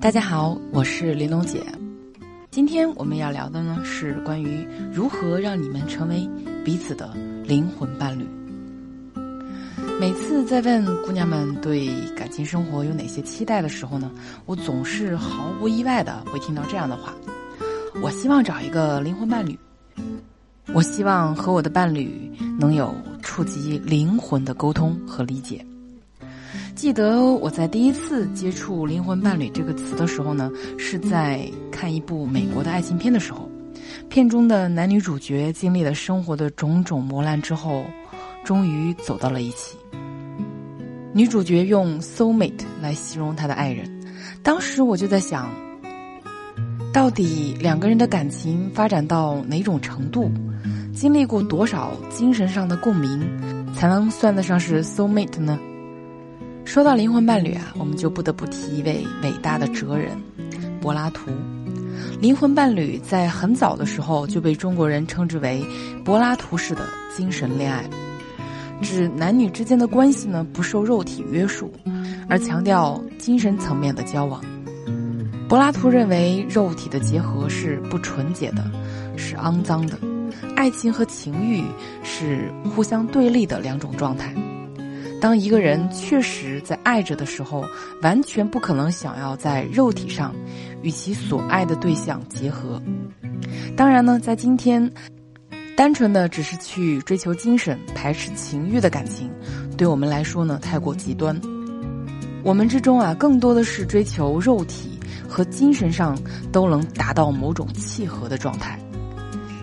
大家好，我是玲珑姐。今天我们要聊的呢是关于如何让你们成为彼此的灵魂伴侣。每次在问姑娘们对感情生活有哪些期待的时候呢，我总是毫不意外的会听到这样的话：我希望找一个灵魂伴侣，我希望和我的伴侣能有触及灵魂的沟通和理解。记得我在第一次接触“灵魂伴侣”这个词的时候呢，是在看一部美国的爱情片的时候。片中的男女主角经历了生活的种种磨难之后，终于走到了一起。女主角用 “soul mate” 来形容她的爱人。当时我就在想，到底两个人的感情发展到哪种程度，经历过多少精神上的共鸣，才能算得上是 “soul mate” 呢？说到灵魂伴侣啊，我们就不得不提一位伟大的哲人——柏拉图。灵魂伴侣在很早的时候就被中国人称之为柏拉图式的精神恋爱，指男女之间的关系呢不受肉体约束，而强调精神层面的交往。柏拉图认为肉体的结合是不纯洁的，是肮脏的，爱情和情欲是互相对立的两种状态。当一个人确实在爱着的时候，完全不可能想要在肉体上与其所爱的对象结合。当然呢，在今天，单纯的只是去追求精神、排斥情欲的感情，对我们来说呢太过极端。我们之中啊，更多的是追求肉体和精神上都能达到某种契合的状态。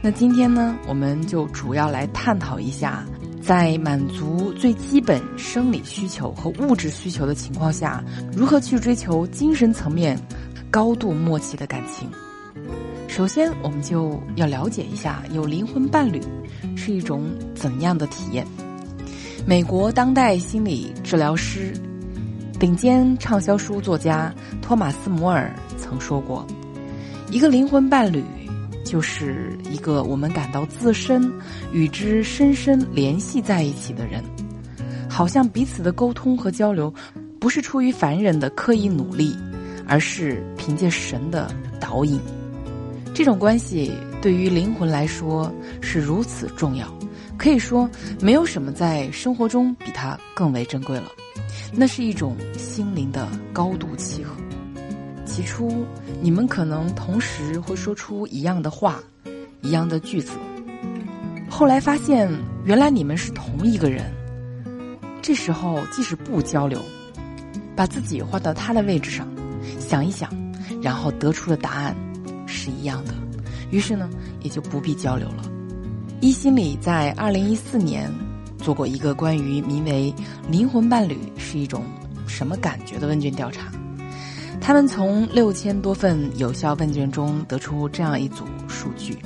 那今天呢，我们就主要来探讨一下。在满足最基本生理需求和物质需求的情况下，如何去追求精神层面高度默契的感情？首先，我们就要了解一下有灵魂伴侣是一种怎样的体验。美国当代心理治疗师、顶尖畅销书作家托马斯·摩尔曾说过：“一个灵魂伴侣。”就是一个我们感到自身与之深深联系在一起的人，好像彼此的沟通和交流，不是出于凡人的刻意努力，而是凭借神的导引。这种关系对于灵魂来说是如此重要，可以说没有什么在生活中比它更为珍贵了。那是一种心灵的高度契合。起初，你们可能同时会说出一样的话，一样的句子。后来发现，原来你们是同一个人。这时候，即使不交流，把自己换到他的位置上，想一想，然后得出的答案是一样的。于是呢，也就不必交流了。一心理在二零一四年做过一个关于名为“灵魂伴侣是一种什么感觉”的问卷调查。他们从六千多份有效问卷中得出这样一组数据：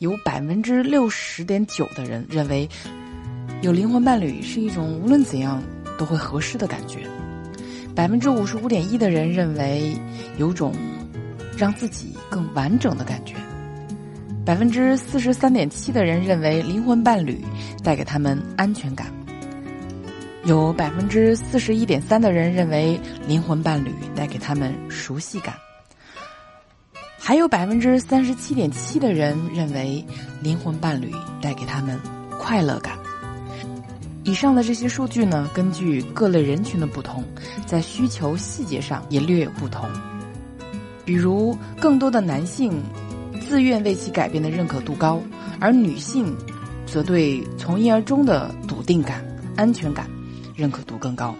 有百分之六十点九的人认为有灵魂伴侣是一种无论怎样都会合适的感觉；百分之五十五点一的人认为有种让自己更完整的感觉；百分之四十三点七的人认为灵魂伴侣带给他们安全感。有百分之四十一点三的人认为灵魂伴侣带给他们熟悉感，还有百分之三十七点七的人认为灵魂伴侣带给他们快乐感。以上的这些数据呢，根据各类人群的不同，在需求细节上也略有不同。比如，更多的男性自愿为其改变的认可度高，而女性则对从一而终的笃定感、安全感。认可度更高，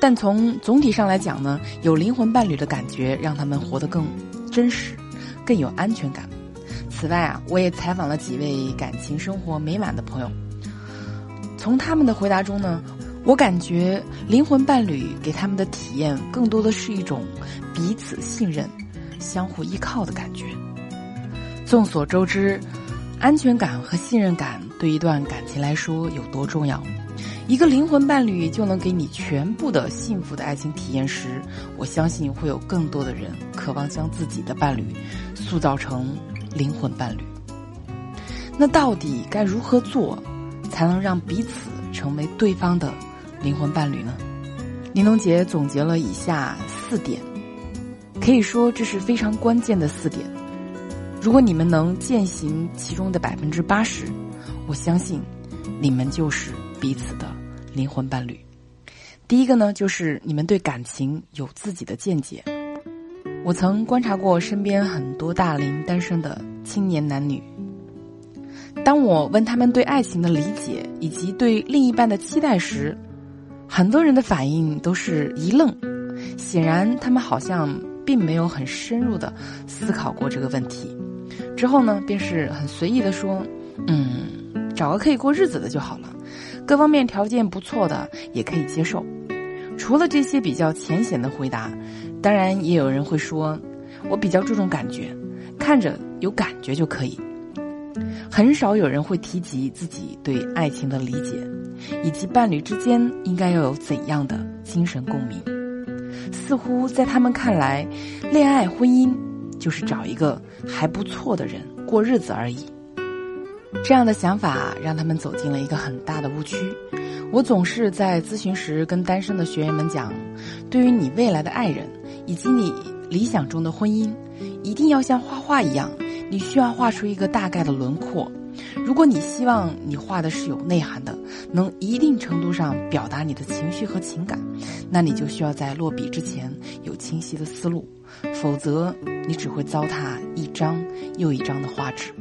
但从总体上来讲呢，有灵魂伴侣的感觉让他们活得更真实，更有安全感。此外啊，我也采访了几位感情生活美满的朋友，从他们的回答中呢，我感觉灵魂伴侣给他们的体验更多的是一种彼此信任、相互依靠的感觉。众所周知，安全感和信任感对一段感情来说有多重要。一个灵魂伴侣就能给你全部的幸福的爱情体验时，我相信会有更多的人渴望将自己的伴侣塑造成灵魂伴侣。那到底该如何做，才能让彼此成为对方的灵魂伴侣呢？林龙杰总结了以下四点：可以说这是非常关键的四点。如果你们能践行其中的百分之八十，我相信你们就是彼此的灵魂伴侣。第一个呢，就是你们对感情有自己的见解。我曾观察过身边很多大龄单身的青年男女，当我问他们对爱情的理解以及对另一半的期待时，很多人的反应都是一愣，显然他们好像并没有很深入的思考过这个问题。之后呢，便是很随意的说：“嗯，找个可以过日子的就好了，各方面条件不错的也可以接受。”除了这些比较浅显的回答，当然也有人会说：“我比较注重感觉，看着有感觉就可以。”很少有人会提及自己对爱情的理解，以及伴侣之间应该要有怎样的精神共鸣。似乎在他们看来，恋爱婚姻。就是找一个还不错的人过日子而已。这样的想法让他们走进了一个很大的误区。我总是在咨询时跟单身的学员们讲：，对于你未来的爱人以及你理想中的婚姻，一定要像画画一样，你需要画出一个大概的轮廓。如果你希望你画的是有内涵的，能一定程度上表达你的情绪和情感，那你就需要在落笔之前有清晰的思路，否则你只会糟蹋一张又一张的画纸。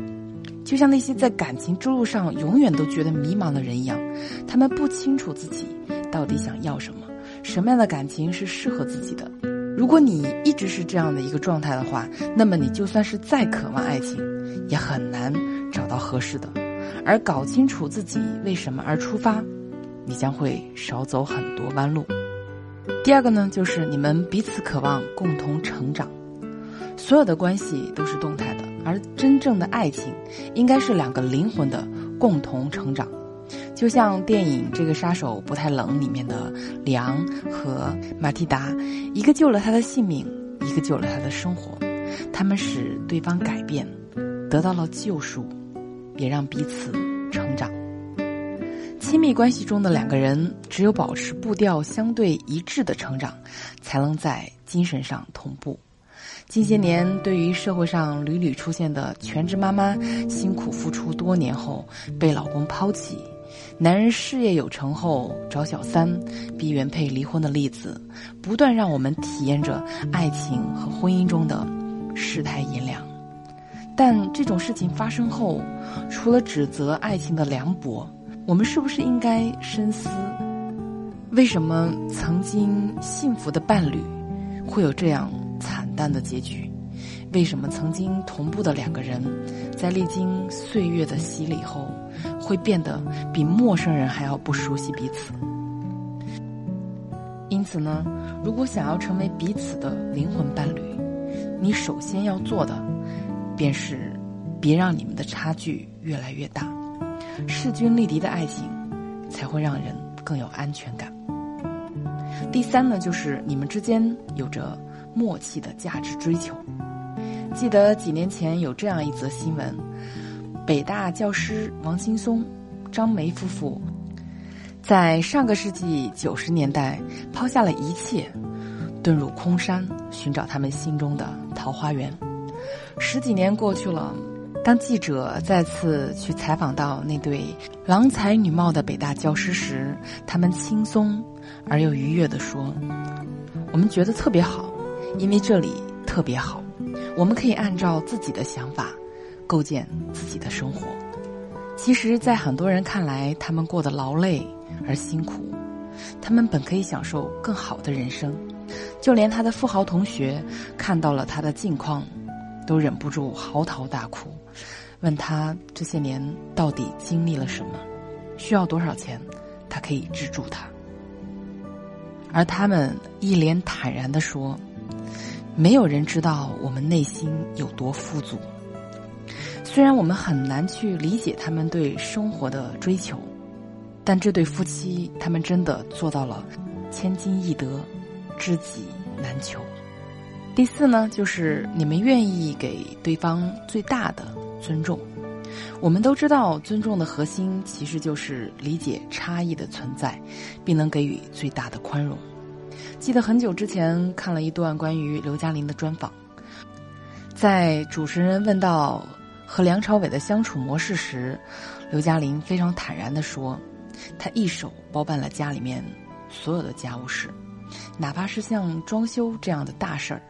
就像那些在感情之路上永远都觉得迷茫的人一样，他们不清楚自己到底想要什么，什么样的感情是适合自己的。如果你一直是这样的一个状态的话，那么你就算是再渴望爱情，也很难。找到合适的，而搞清楚自己为什么而出发，你将会少走很多弯路。第二个呢，就是你们彼此渴望共同成长。所有的关系都是动态的，而真正的爱情应该是两个灵魂的共同成长。就像电影《这个杀手不太冷》里面的梁和马蒂达，一个救了他的性命，一个救了他的生活，他们使对方改变，得到了救赎。也让彼此成长。亲密关系中的两个人，只有保持步调相对一致的成长，才能在精神上同步。近些年，对于社会上屡屡出现的全职妈妈辛苦付出多年后被老公抛弃，男人事业有成后找小三、逼原配离婚的例子，不断让我们体验着爱情和婚姻中的世态炎凉。但这种事情发生后，除了指责爱情的凉薄，我们是不是应该深思，为什么曾经幸福的伴侣会有这样淡的结局？为什么曾经同步的两个人，在历经岁月的洗礼后，会变得比陌生人还要不熟悉彼此？因此呢，如果想要成为彼此的灵魂伴侣，你首先要做的。便是，别让你们的差距越来越大，势均力敌的爱情才会让人更有安全感。第三呢，就是你们之间有着默契的价值追求。记得几年前有这样一则新闻：北大教师王劲松、张梅夫妇，在上个世纪九十年代抛下了一切，遁入空山，寻找他们心中的桃花源。十几年过去了，当记者再次去采访到那对郎才女貌的北大教师时，他们轻松而又愉悦地说：“我们觉得特别好，因为这里特别好，我们可以按照自己的想法构建自己的生活。”其实，在很多人看来，他们过得劳累而辛苦，他们本可以享受更好的人生。就连他的富豪同学看到了他的境况。都忍不住嚎啕大哭，问他这些年到底经历了什么，需要多少钱，他可以资助他。而他们一脸坦然地说：“没有人知道我们内心有多富足。虽然我们很难去理解他们对生活的追求，但这对夫妻他们真的做到了千金易得，知己难求。”第四呢，就是你们愿意给对方最大的尊重。我们都知道，尊重的核心其实就是理解差异的存在，并能给予最大的宽容。记得很久之前看了一段关于刘嘉玲的专访，在主持人问到和梁朝伟的相处模式时，刘嘉玲非常坦然地说：“她一手包办了家里面所有的家务事，哪怕是像装修这样的大事儿，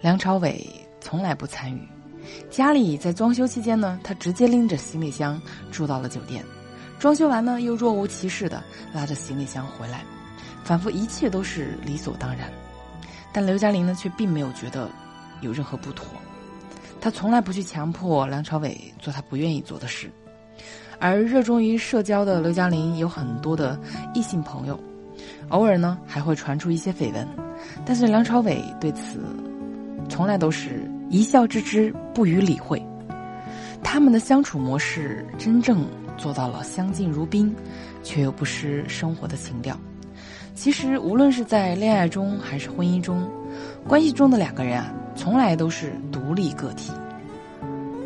梁朝伟从来不参与。家里在装修期间呢，他直接拎着行李箱住到了酒店，装修完呢又若无其事的拉着行李箱回来。”仿佛一切都是理所当然，但刘嘉玲呢却并没有觉得有任何不妥。她从来不去强迫梁朝伟做他不愿意做的事，而热衷于社交的刘嘉玲有很多的异性朋友，偶尔呢还会传出一些绯闻，但是梁朝伟对此从来都是一笑置之，不予理会。他们的相处模式真正做到了相敬如宾，却又不失生活的情调。其实，无论是在恋爱中还是婚姻中，关系中的两个人啊，从来都是独立个体，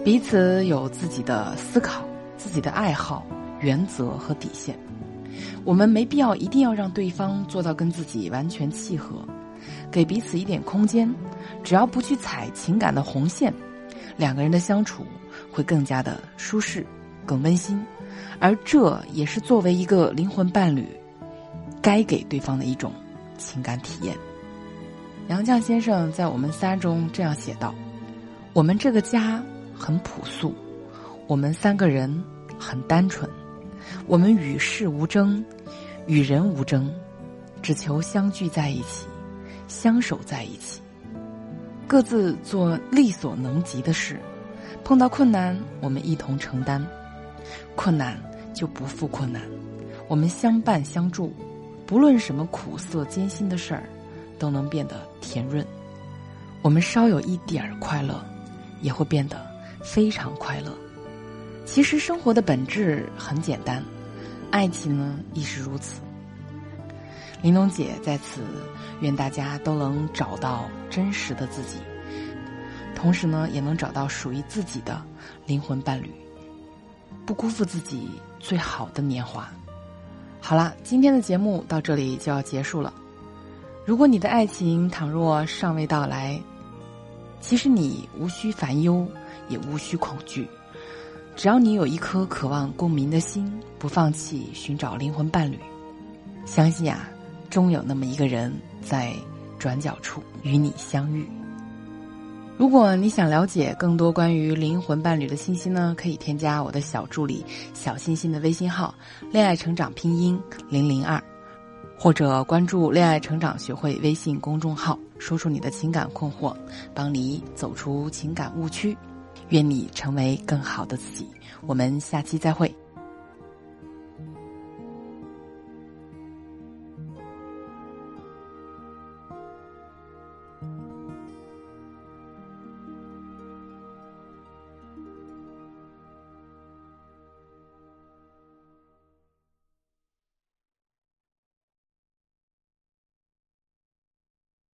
彼此有自己的思考、自己的爱好、原则和底线。我们没必要一定要让对方做到跟自己完全契合，给彼此一点空间，只要不去踩情感的红线，两个人的相处会更加的舒适、更温馨，而这也是作为一个灵魂伴侣。该给对方的一种情感体验。杨绛先生在《我们仨》中这样写道：“我们这个家很朴素，我们三个人很单纯，我们与世无争，与人无争，只求相聚在一起，相守在一起，各自做力所能及的事。碰到困难，我们一同承担；困难就不负困难，我们相伴相助。”不论什么苦涩艰辛的事儿，都能变得甜润。我们稍有一点儿快乐，也会变得非常快乐。其实生活的本质很简单，爱情呢亦是如此。玲珑姐在此愿大家都能找到真实的自己，同时呢也能找到属于自己的灵魂伴侣，不辜负自己最好的年华。好了，今天的节目到这里就要结束了。如果你的爱情倘若尚未到来，其实你无需烦忧，也无需恐惧。只要你有一颗渴望共鸣的心，不放弃寻找灵魂伴侣，相信啊，终有那么一个人在转角处与你相遇。如果你想了解更多关于灵魂伴侣的信息呢，可以添加我的小助理小星星的微信号“恋爱成长拼音零零二”，或者关注“恋爱成长学会”微信公众号，说出你的情感困惑，帮你走出情感误区。愿你成为更好的自己。我们下期再会。